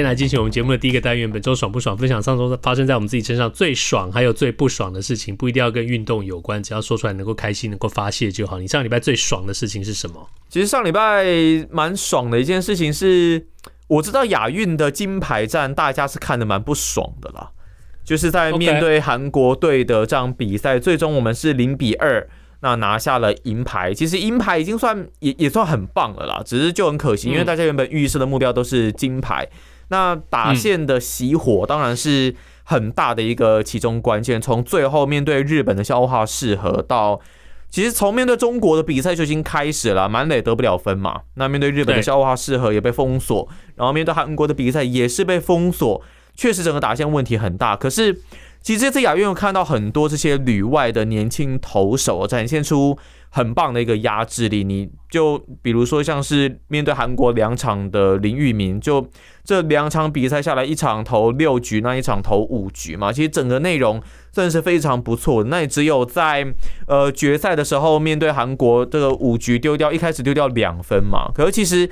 今天来进行我们节目的第一个单元，本周爽不爽？分享上周发生在我们自己身上最爽，还有最不爽的事情，不一定要跟运动有关，只要说出来能够开心、能够发泄就好。你上礼拜最爽的事情是什么？其实上礼拜蛮爽的一件事情是，我知道亚运的金牌战大家是看的蛮不爽的啦，就是在面对韩国队的这场比赛，最终我们是零比二，那拿下了银牌。其实银牌已经算也也算很棒了啦，只是就很可惜，因为大家原本预设的目标都是金牌。那打线的熄火当然是很大的一个其中关键。从最后面对日本的消化适合到，其实从面对中国的比赛就已经开始了，满垒得不了分嘛。那面对日本的消化适合也被封锁，然后面对韩国的比赛也是被封锁，确实整个打线问题很大。可是其实这次亚运有看到很多这些旅外的年轻投手展现出很棒的一个压制力。你就比如说像是面对韩国两场的林玉明就。这两场比赛下来，一场投六局，那一场投五局嘛，其实整个内容算是非常不错的。那也只有在呃决赛的时候，面对韩国这个五局丢掉，一开始丢掉两分嘛。可是其实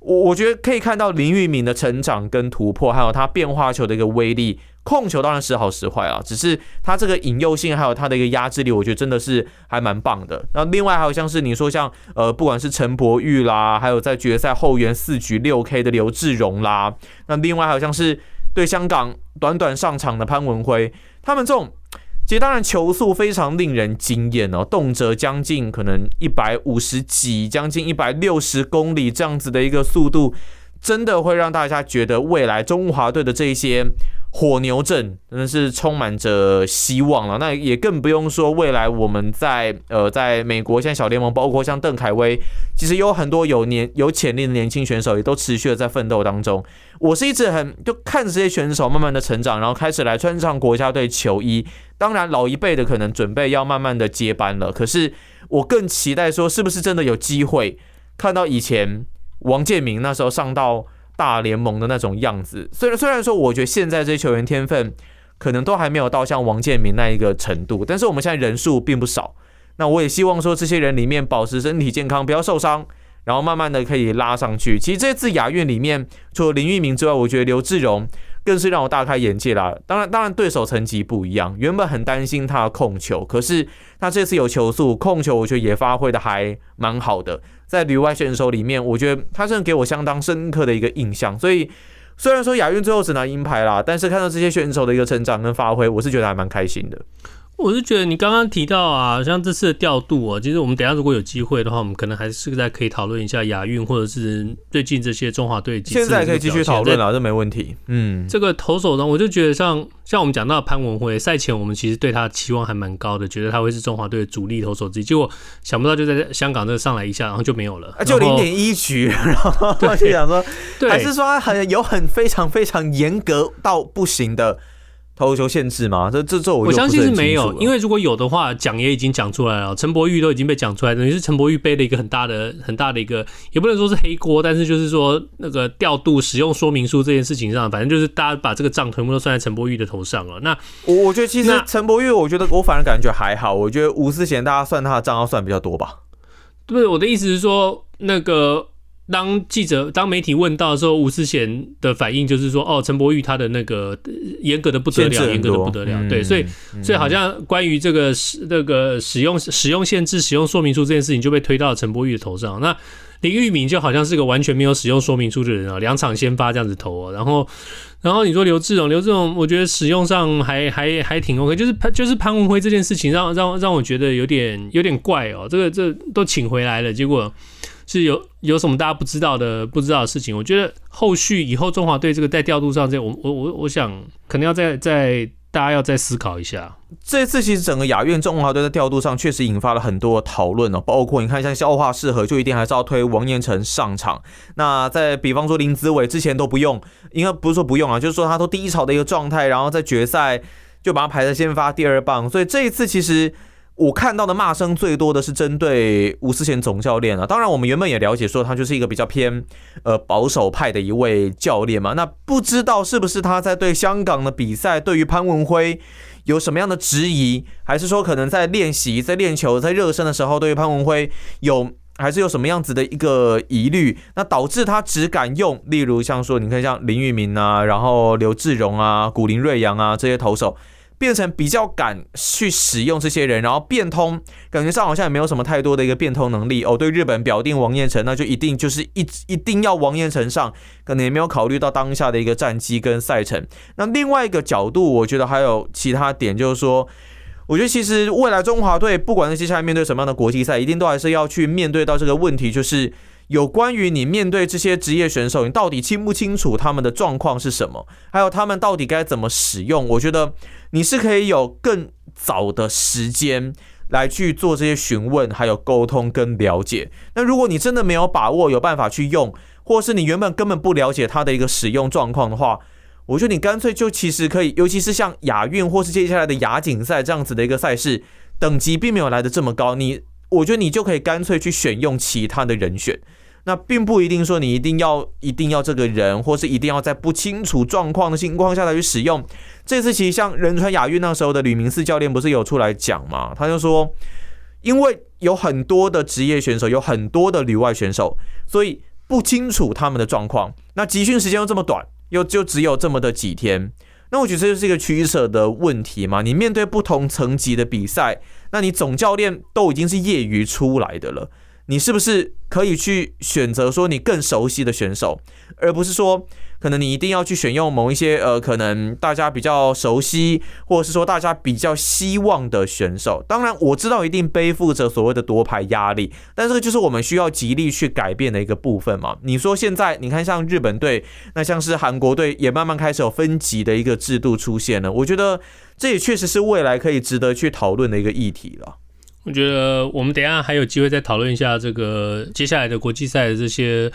我我觉得可以看到林玉敏的成长跟突破，还有他变化球的一个威力。控球当然时好时坏啊，只是他这个引诱性还有他的一个压制力，我觉得真的是还蛮棒的。那另外还有像是你说像呃，不管是陈柏宇啦，还有在决赛后援四局六 K 的刘志荣啦，那另外还有像是对香港短短上场的潘文辉，他们这种其实当然球速非常令人惊艳哦，动辄将近可能一百五十几，将近一百六十公里这样子的一个速度，真的会让大家觉得未来中华队的这些。火牛阵真的是充满着希望了，那也更不用说未来我们在呃在美国现在小联盟，包括像邓凯威，其实有很多有年有潜力的年轻选手也都持续的在奋斗当中。我是一直很就看着这些选手慢慢的成长，然后开始来穿上国家队球衣。当然老一辈的可能准备要慢慢的接班了，可是我更期待说是不是真的有机会看到以前王建民那时候上到。大联盟的那种样子，虽然虽然说，我觉得现在这些球员天分可能都还没有到像王建民那一个程度，但是我们现在人数并不少。那我也希望说，这些人里面保持身体健康，不要受伤，然后慢慢的可以拉上去。其实这次亚运里面，除了林玉明之外，我觉得刘志荣更是让我大开眼界啦。当然，当然对手层级不一样，原本很担心他的控球，可是他这次有球速，控球我觉得也发挥的还蛮好的。在旅外选手里面，我觉得他真的给我相当深刻的一个印象。所以虽然说亚运最后只拿银牌啦，但是看到这些选手的一个成长跟发挥，我是觉得还蛮开心的。我是觉得你刚刚提到啊，像这次的调度啊，其实我们等一下如果有机会的话，我们可能还是在可以讨论一下亚运或者是最近这些中华队。现在可以继续讨论啊，这没问题。嗯，这个投手呢，我就觉得像像我们讲到潘文辉，赛前我们其实对他的期望还蛮高的，觉得他会是中华队的主力投手之一，结果想不到就在香港这上来一下，然后就没有了，啊、就零点一局，然后就想说，还是说他很有很非常非常严格到不行的。投球限制吗？这这这我，我相信是没有，因为如果有的话，讲也已经讲出来了。陈柏宇都已经被讲出来，等于是陈柏宇背了一个很大的很大的一个，也不能说是黑锅，但是就是说那个调度使用说明书这件事情上，反正就是大家把这个账全部都算在陈柏宇的头上了。那我我觉得其实陈柏宇，我觉得我反而感觉还好。我觉得吴思贤大家算他的账要算比较多吧。对，我的意思是说那个。当记者、当媒体问到的时候，吴思贤的反应就是说：“哦，陈柏宇他的那个严格的不得了，严格的不得了。嗯”对，所以，所以好像关于这个使那个使用使用限制、使用说明书这件事情，就被推到了陈柏宇的头上。那林玉敏就好像是个完全没有使用说明书的人啊，两场先发这样子投啊。然后，然后你说刘志荣，刘志荣，我觉得使用上还还还挺 OK，就是潘就是潘文辉这件事情让，让让让我觉得有点有点怪哦。这个这都请回来了，结果。是有有什么大家不知道的不知道的事情？我觉得后续以后中华队这个在调度上，这我我我我想可能要再再大家要再思考一下。这次其实整个亚运中华队在调度上确实引发了很多讨论哦，包括你看像消化适合就一定还是要推王彦辰上场。那在比方说林子伟之前都不用，应该不是说不用啊，就是说他都低潮的一个状态，然后在决赛就把他排在先发第二棒。所以这一次其实。我看到的骂声最多的是针对吴思贤总教练啊。当然，我们原本也了解说他就是一个比较偏呃保守派的一位教练嘛。那不知道是不是他在对香港的比赛，对于潘文辉有什么样的质疑，还是说可能在练习、在练球、在热身的时候，对于潘文辉有还是有什么样子的一个疑虑，那导致他只敢用，例如像说，你看像林玉明啊，然后刘志荣啊、古林瑞阳啊这些投手。变成比较敢去使用这些人，然后变通，感觉上好像也没有什么太多的一个变通能力哦。对日本表定王彦辰，那就一定就是一一定要王彦辰上，可能也没有考虑到当下的一个战绩跟赛程。那另外一个角度，我觉得还有其他点，就是说，我觉得其实未来中华队不管是接下来面对什么样的国际赛，一定都还是要去面对到这个问题，就是。有关于你面对这些职业选手，你到底清不清楚他们的状况是什么？还有他们到底该怎么使用？我觉得你是可以有更早的时间来去做这些询问，还有沟通跟了解。那如果你真的没有把握有办法去用，或是你原本根本不了解他的一个使用状况的话，我觉得你干脆就其实可以，尤其是像亚运或是接下来的亚锦赛这样子的一个赛事，等级并没有来得这么高，你我觉得你就可以干脆去选用其他的人选。那并不一定说你一定要一定要这个人，或是一定要在不清楚状况的情况下来去使用。这次其实像仁川亚运那时候的吕明寺教练不是有出来讲嘛？他就说，因为有很多的职业选手，有很多的旅外选手，所以不清楚他们的状况。那集训时间又这么短，又就只有这么的几天。那我觉得这就是一个取舍的问题嘛。你面对不同层级的比赛，那你总教练都已经是业余出来的了。你是不是可以去选择说你更熟悉的选手，而不是说可能你一定要去选用某一些呃可能大家比较熟悉，或者是说大家比较希望的选手。当然我知道一定背负着所谓的夺牌压力，但这个就是我们需要极力去改变的一个部分嘛。你说现在你看像日本队，那像是韩国队也慢慢开始有分级的一个制度出现了，我觉得这也确实是未来可以值得去讨论的一个议题了。我觉得我们等一下还有机会再讨论一下这个接下来的国际赛的这些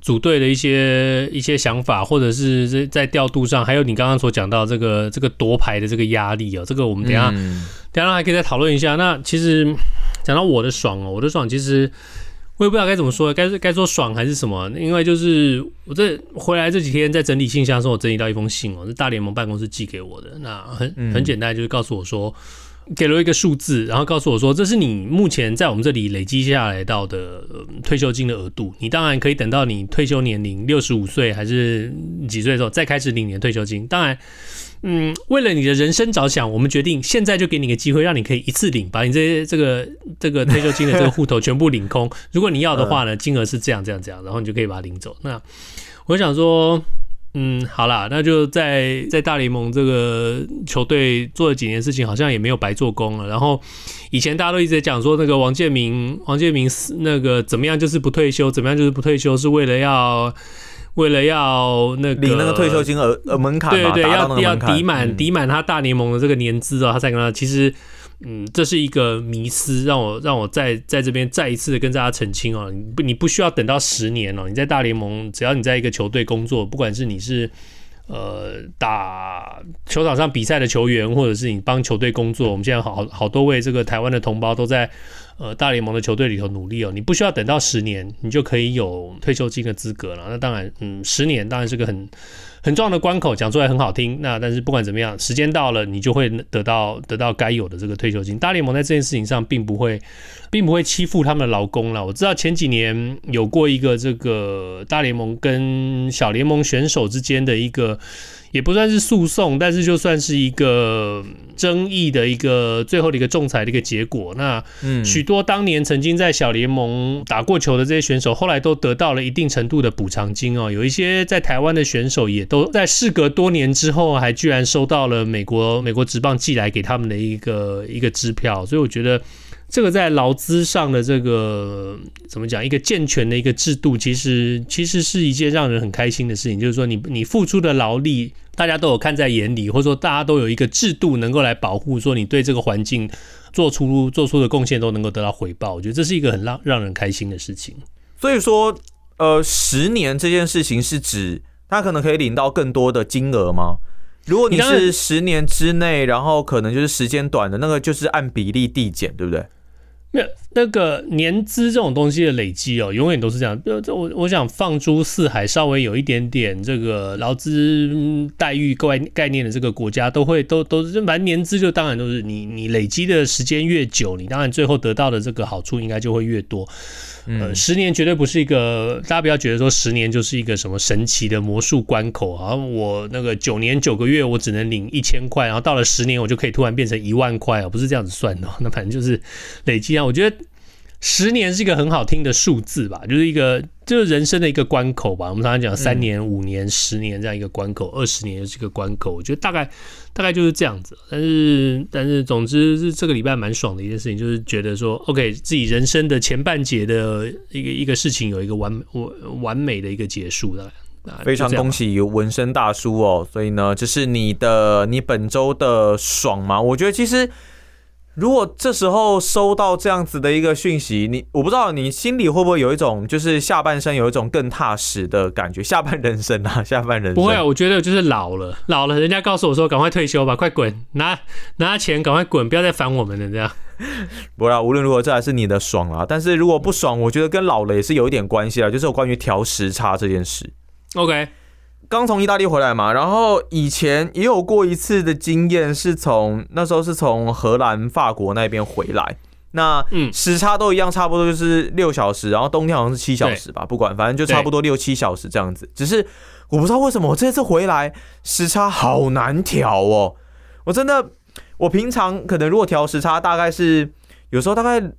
组队的一些一些想法，或者是在调度上，还有你刚刚所讲到这个这个夺牌的这个压力哦，这个我们等一下、嗯、等一下还可以再讨论一下。那其实讲到我的爽哦，我的爽其实我也不知道该怎么说，该该说爽还是什么？因为就是我这回来这几天在整理信箱的时候，我整理到一封信哦，是大联盟办公室寄给我的。那很很简单，就是告诉我说。给了一个数字，然后告诉我说，这是你目前在我们这里累积下来到的退休金的额度。你当然可以等到你退休年龄六十五岁还是几岁的时候再开始领你的退休金。当然，嗯，为了你的人生着想，我们决定现在就给你个机会，让你可以一次领，把你这些这个这个退休金的这个户头全部领空。如果你要的话呢，金额是这样这样这样，然后你就可以把它领走。那我想说。嗯，好啦，那就在在大联盟这个球队做了几年事情，好像也没有白做工了。然后以前大家都一直在讲说，那个王建民，王建民那个怎么样就是不退休，怎么样就是不退休，是为了要为了要那个领那个退休金额呃门槛，对对对，要要抵满抵满他大联盟的这个年资啊，他才跟他其实。嗯，这是一个迷思，让我让我在在这边再一次的跟大家澄清哦，你不你不需要等到十年哦，你在大联盟，只要你在一个球队工作，不管是你是呃打球场上比赛的球员，或者是你帮球队工作，我们现在好好多位这个台湾的同胞都在呃大联盟的球队里头努力哦，你不需要等到十年，你就可以有退休金的资格了。那当然，嗯，十年当然是个很。很重要的关口，讲出来很好听，那但是不管怎么样，时间到了，你就会得到得到该有的这个退休金。大联盟在这件事情上并不会，并不会欺负他们的劳工了。我知道前几年有过一个这个大联盟跟小联盟选手之间的一个。也不算是诉讼，但是就算是一个争议的一个最后的一个仲裁的一个结果。那许多当年曾经在小联盟打过球的这些选手，后来都得到了一定程度的补偿金哦。有一些在台湾的选手也都在事隔多年之后，还居然收到了美国美国职棒寄来给他们的一个一个支票。所以我觉得。这个在劳资上的这个怎么讲？一个健全的一个制度，其实其实是一件让人很开心的事情。就是说你，你你付出的劳力，大家都有看在眼里，或者说大家都有一个制度能够来保护，说你对这个环境做出做出的贡献都能够得到回报。我觉得这是一个很让让人开心的事情。所以说，呃，十年这件事情是指他可能可以领到更多的金额吗？如果你是十年之内，然后可能就是时间短的那个，就是按比例递减，对不对？没有那个年资这种东西的累积哦，永远都是这样。就我我想放诸四海，稍微有一点点这个劳资待遇概概念的这个国家，都会都都是，反正年资就当然都是你你累积的时间越久，你当然最后得到的这个好处应该就会越多。呃，十年绝对不是一个，大家不要觉得说十年就是一个什么神奇的魔术关口啊！我那个九年九个月我只能领一千块，然后到了十年我就可以突然变成一万块啊，不是这样子算的。那反正就是累积啊，我觉得。十年是一个很好听的数字吧，就是一个就是人生的一个关口吧。我们常常讲三年、五年、十年这样一个关口，二十年是一个关口。我觉得大概大概就是这样子。但是但是，总之是这个礼拜蛮爽的一件事情，就是觉得说，OK，自己人生的前半节的一个一个事情有一个完完完美的一个结束了。非常恭喜纹身大叔哦！所以呢，这是你的你本周的爽吗？我觉得其实。如果这时候收到这样子的一个讯息，你我不知道你心里会不会有一种就是下半生有一种更踏实的感觉，下半人生啊，下半人生不会啊，我觉得就是老了，老了，人家告诉我说赶快退休吧，快滚，拿拿钱赶快滚，不要再烦我们了这样。不啦，无论如何这还是你的爽啊，但是如果不爽，我觉得跟老了也是有一点关系啊，就是有关于调时差这件事。OK。刚从意大利回来嘛，然后以前也有过一次的经验，是从那时候是从荷兰、法国那边回来，那时差都一样，差不多就是六小时，然后冬天好像是七小时吧，不管，反正就差不多六七小时这样子。只是我不知道为什么我这次回来时差好难调哦，我真的，我平常可能如果调时差，大概是有时候大概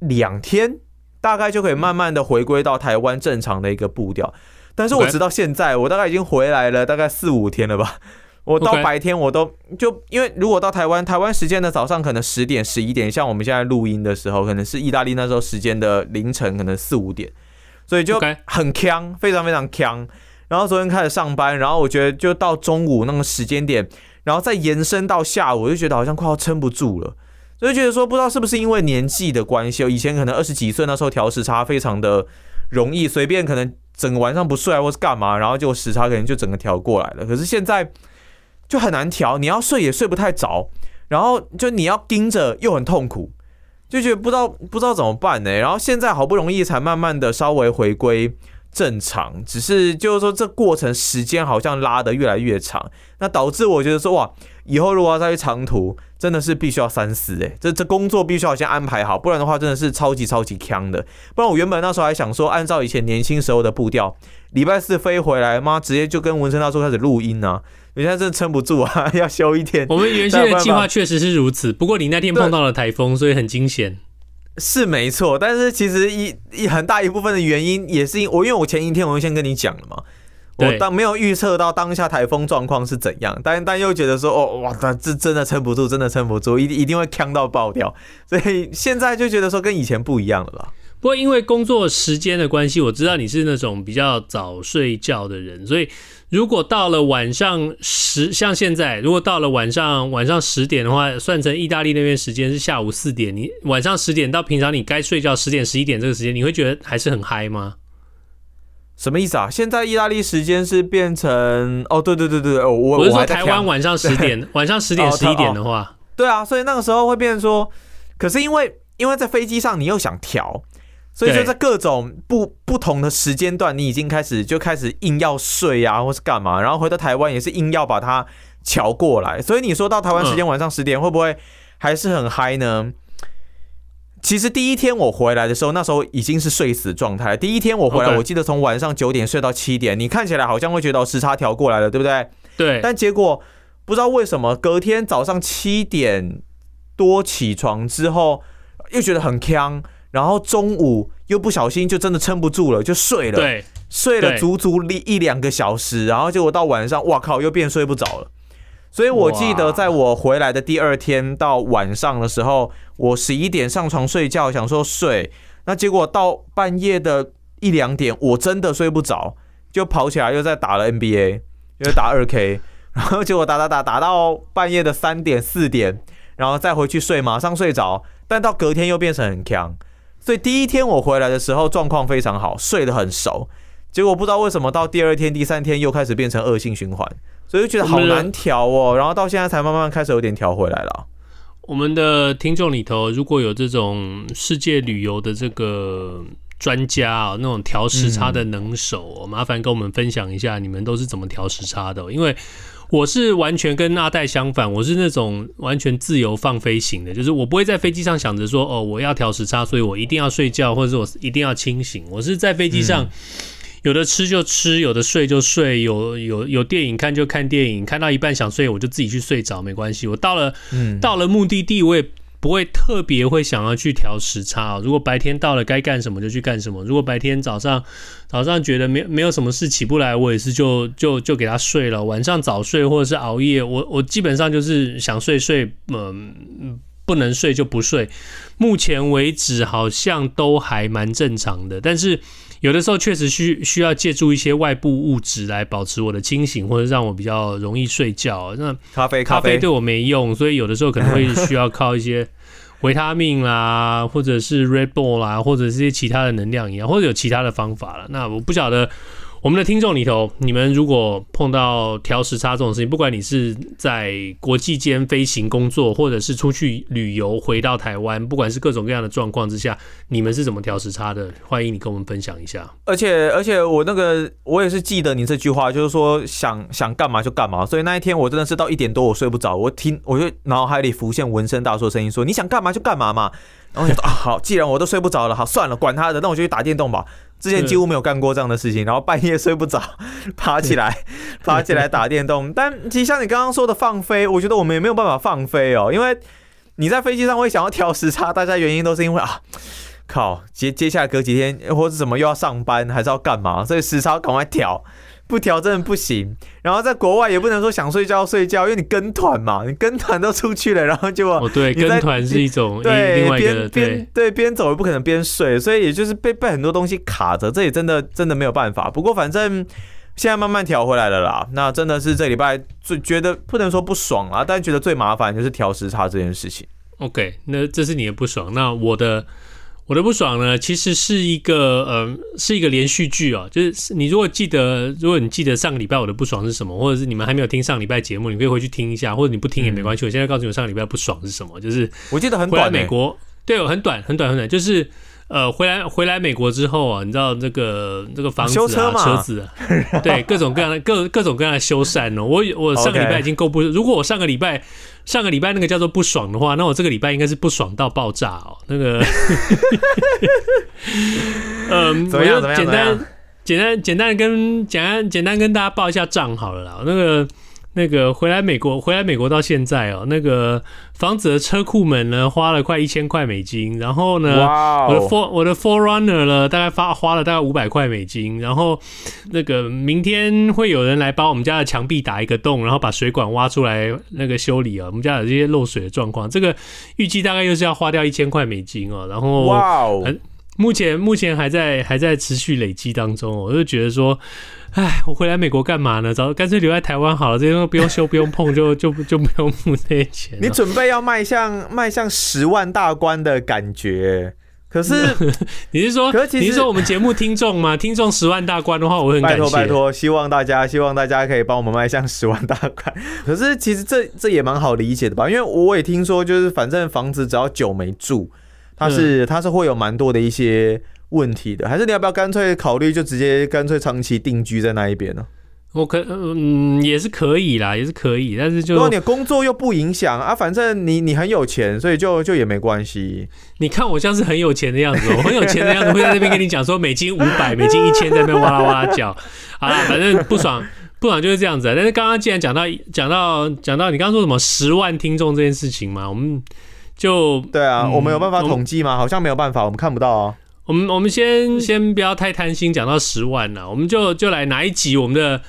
两天，大概就可以慢慢的回归到台湾正常的一个步调。但是我直到现在我大概已经回来了大概四五天了吧。我到白天我都就因为如果到台湾，台湾时间的早上可能十点十一点，像我们现在录音的时候，可能是意大利那时候时间的凌晨，可能四五点，所以就很呛，非常非常呛。然后昨天开始上班，然后我觉得就到中午那个时间点，然后再延伸到下午，我就觉得好像快要撑不住了，所以觉得说不知道是不是因为年纪的关系，以前可能二十几岁那时候调时差非常的容易，随便可能。整个晚上不睡，或是干嘛，然后就时差可能就整个调过来了。可是现在就很难调，你要睡也睡不太着，然后就你要盯着又很痛苦，就觉得不知道不知道怎么办呢。然后现在好不容易才慢慢的稍微回归正常，只是就是说这过程时间好像拉得越来越长，那导致我觉得说哇，以后如果要再去长途。真的是必须要三思哎，这这工作必须要先安排好，不然的话真的是超级超级锵的。不然我原本那时候还想说，按照以前年轻时候的步调，礼拜四飞回来，妈直接就跟纹身大叔开始录音呢、啊。人家真的撑不住啊，要休一天。我们原先的计划确实是如此，不过你那天碰到了台风，所以很惊险。是没错，但是其实一一很大一部分的原因也是因我，因为我前一天我就先跟你讲了嘛。我当没有预测到当下台风状况是怎样，但但又觉得说哦哇，这真的撑不住，真的撑不住，一定一定会呛到爆掉，所以现在就觉得说跟以前不一样了啦。不过因为工作时间的关系，我知道你是那种比较早睡觉的人，所以如果到了晚上十，像现在如果到了晚上晚上十点的话，算成意大利那边时间是下午四点，你晚上十点到平常你该睡觉十点十一点这个时间，你会觉得还是很嗨吗？什么意思啊？现在意大利时间是变成哦，对对对对，我我是说台湾晚上十点，晚上十点十一点的话，对啊，所以那个时候会变成说，可是因为因为在飞机上你又想调，所以就在各种不不同的时间段，你已经开始就开始硬要睡啊，或是干嘛，然后回到台湾也是硬要把它调过来，所以你说到台湾时间晚上十点，会不会还是很嗨呢？其实第一天我回来的时候，那时候已经是睡死状态。第一天我回来，我记得从晚上九点睡到七点。你看起来好像会觉得时差调过来了，对不对？对。但结果不知道为什么，隔天早上七点多起床之后，又觉得很锵，然后中午又不小心就真的撑不住了，就睡了。对。睡了足足一一两个小时，然后结果到晚上，哇靠，又变睡不着了。所以我记得在我回来的第二天到晚上的时候，我十一点上床睡觉，想说睡，那结果到半夜的一两点，我真的睡不着，就跑起来又在打了 NBA，又打二 K，然后结果打打打打到半夜的三点四点，然后再回去睡，马上睡着，但到隔天又变成很锵，所以第一天我回来的时候状况非常好，睡得很熟，结果不知道为什么到第二天、第三天又开始变成恶性循环。所以就觉得好难调哦。然后到现在才慢慢开始有点调回来了。我们的听众里头，如果有这种世界旅游的这个专家啊，那种调时差的能手，嗯、麻烦跟我们分享一下，你们都是怎么调时差的？因为我是完全跟阿戴相反，我是那种完全自由放飞型的，就是我不会在飞机上想着说，哦，我要调时差，所以我一定要睡觉，或者是我一定要清醒。我是在飞机上有的吃就吃，有的睡就睡，有有有电影看就看电影，看到一半想睡我就自己去睡着，没关系。我到了，到了目的地，我也。不会特别会想要去调时差。如果白天到了该干什么就去干什么。如果白天早上早上觉得没没有什么事起不来，我也是就就就给他睡了。晚上早睡或者是熬夜，我我基本上就是想睡睡，嗯，不能睡就不睡。目前为止好像都还蛮正常的，但是。有的时候确实需需要借助一些外部物质来保持我的清醒，或者让我比较容易睡觉。那咖啡咖啡对我没用，所以有的时候可能会需要靠一些 维他命啦，或者是 Red Bull 啦，或者是些其他的能量一样，或者有其他的方法了。那我不晓得。我们的听众里头，你们如果碰到调时差这种事情，不管你是在国际间飞行工作，或者是出去旅游回到台湾，不管是各种各样的状况之下，你们是怎么调时差的？欢迎你跟我们分享一下。而且，而且我那个我也是记得你这句话，就是说想想干嘛就干嘛。所以那一天我真的是到一点多我睡不着，我听我就脑海里浮现纹身大叔的声音说：“你想干嘛就干嘛嘛。”然后我就说：“啊，好，既然我都睡不着了，好算了，管他的，那我就去打电动吧。”之前几乎没有干过这样的事情，然后半夜睡不着，爬起来，爬起来打电动。但其实像你刚刚说的放飞，我觉得我们也没有办法放飞哦，因为你在飞机上会想要调时差，大家原因都是因为啊，靠，接接下来隔几天或者怎么又要上班，还是要干嘛，所以时差赶快调。不调真的不行，然后在国外也不能说想睡觉睡觉，因为你跟团嘛，你跟团都出去了，然后就哦对，跟团是一种对另外一个边边对边走也不可能边睡，所以也就是被被很多东西卡着，这也真的真的没有办法。不过反正现在慢慢调回来了啦，那真的是这礼拜最觉得不能说不爽啊，但觉得最麻烦就是调时差这件事情。OK，那这是你的不爽，那我的。我的不爽呢，其实是一个，呃，是一个连续剧哦。就是你如果记得，如果你记得上个礼拜我的不爽是什么，或者是你们还没有听上礼拜节目，你可以回去听一下，或者你不听也没关系。嗯、我现在告诉你，我上个礼拜不爽是什么，就是我记得很短，回来美国，对，很短，很短，很短，就是呃，回来回来美国之后啊，你知道这个这个房子啊，车，车子啊，对，各种各样的各各种各样的修缮哦。我我上个礼拜已经够不，如果我上个礼拜。上个礼拜那个叫做不爽的话，那我这个礼拜应该是不爽到爆炸哦。那个，嗯，我就简单简单简单跟简单简单跟大家报一下账好了啦。那个。那个回来美国，回来美国到现在哦，那个房子的车库门呢，花了快一千块美金，然后呢.我的 For 我的 Forerunner 呢，大概发花了大概五百块美金，然后那个明天会有人来把我们家的墙壁打一个洞，然后把水管挖出来那个修理啊，我们家有这些漏水的状况，这个预计大概又是要花掉一千块美金哦，然后哇，wow. 目前目前还在还在持续累积当中，我就觉得说。哎，我回来美国干嘛呢？早干脆留在台湾好了，这些都不用修，不用碰，就就就不用付这些钱。你准备要迈向迈向十万大关的感觉，可是 你是说，可是你是说我们节目听众吗？听众十万大关的话，我很感谢。拜托拜托，希望大家希望大家可以帮我们迈向十万大关。可是其实这这也蛮好理解的吧？因为我也听说，就是反正房子只要久没住，它是、嗯、它是会有蛮多的一些。问题的，还是你要不要干脆考虑就直接干脆长期定居在那一边呢？我可嗯也是可以啦，也是可以，但是就如果你工作又不影响啊，反正你你很有钱，所以就就也没关系。你看我像是很有钱的样子，我很有钱的样子会在那边跟你讲说美金五百、美金一千在那边哇啦哇啦叫。好啦，反正不爽 不爽就是这样子。但是刚刚既然讲到讲到讲到你刚刚说什么十万听众这件事情嘛，我们就对啊、嗯，我们有办法统计吗？好像没有办法，我们看不到啊。我们我们先先不要太贪心，讲到十万了，我们就就来哪一集我们的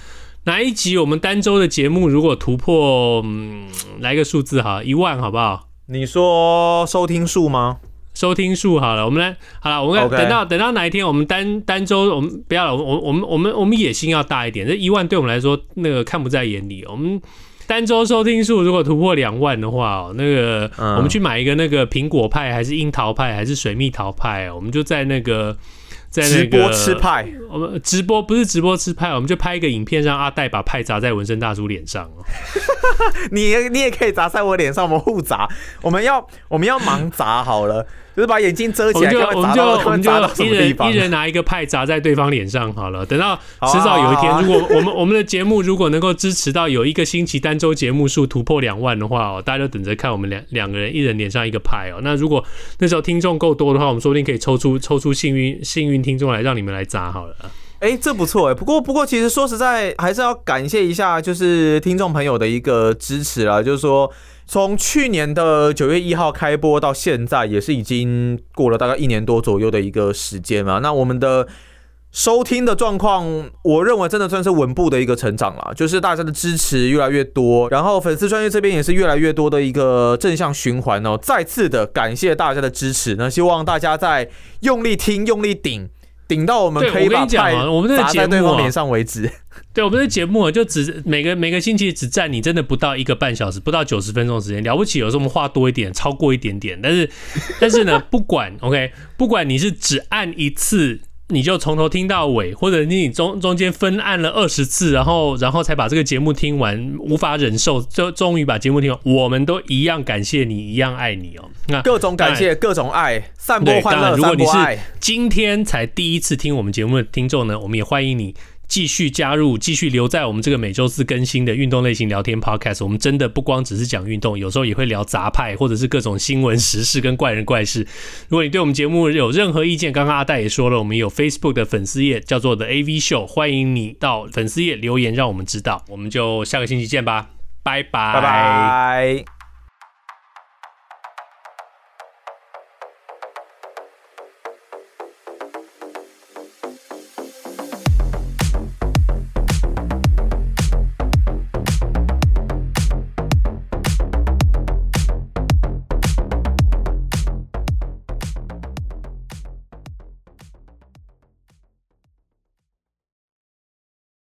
哪一集我们单周的节目如果突破，嗯，来个数字哈，一万好不好？你说收听数吗？收听数好了，我们来好了，我们等到.等到哪一天我们单单周我们不要了，我我我们我们我们野心要大一点，这一万对我们来说那个看不在眼里，我们。单周收听数如果突破两万的话哦，那个我们去买一个那个苹果派还是樱桃派还是水蜜桃派哦，我们就在那个在那个直播吃派，我们直播不是直播吃派，我们就拍一个影片，让阿戴把派砸在纹身大叔脸上哦。你你也可以砸在我脸上，我们互砸，我们要我们要盲砸好了。就是把眼睛遮起来，我们就我们就我们就一人一人拿一个派砸在对方脸上好了。等到迟早有一天，如果我们我们的节目如果能够支持到有一个星期单周节目数突破两万的话哦，大家就等着看我们两两个人一人脸上一个派哦。那如果那时候听众够多的话，我们说不定可以抽出抽出幸运幸运听众来让你们来砸好了。哎，这不错哎。不过不过，其实说实在，还是要感谢一下就是听众朋友的一个支持啦，就是说。从去年的九月一号开播到现在，也是已经过了大概一年多左右的一个时间嘛。那我们的收听的状况，我认为真的算是稳步的一个成长了，就是大家的支持越来越多，然后粉丝专业这边也是越来越多的一个正向循环哦。再次的感谢大家的支持，那希望大家在用力听、用力顶。顶到我们可以把派砸在对方脸上为止。对，我们的节目就只每个每个星期只占你真的不到一个半小时，不到九十分钟时间。了不起，有时候我们话多一点，超过一点点。但是，但是呢，不管 OK，不管你是只按一次。你就从头听到尾，或者你中中间分按了二十次，然后然后才把这个节目听完，无法忍受，就终于把节目听完。我们都一样感谢你，一样爱你哦。那各种感谢，各种爱，散播欢乐，如果你是今天才第一次听我们节目的听众呢，我们也欢迎你。继续加入，继续留在我们这个每周四更新的运动类型聊天 podcast。我们真的不光只是讲运动，有时候也会聊杂派，或者是各种新闻时事跟怪人怪事。如果你对我们节目有任何意见，刚刚阿戴也说了，我们有 Facebook 的粉丝页叫做 The AV Show，欢迎你到粉丝页留言，让我们知道。我们就下个星期见吧，拜拜，拜拜。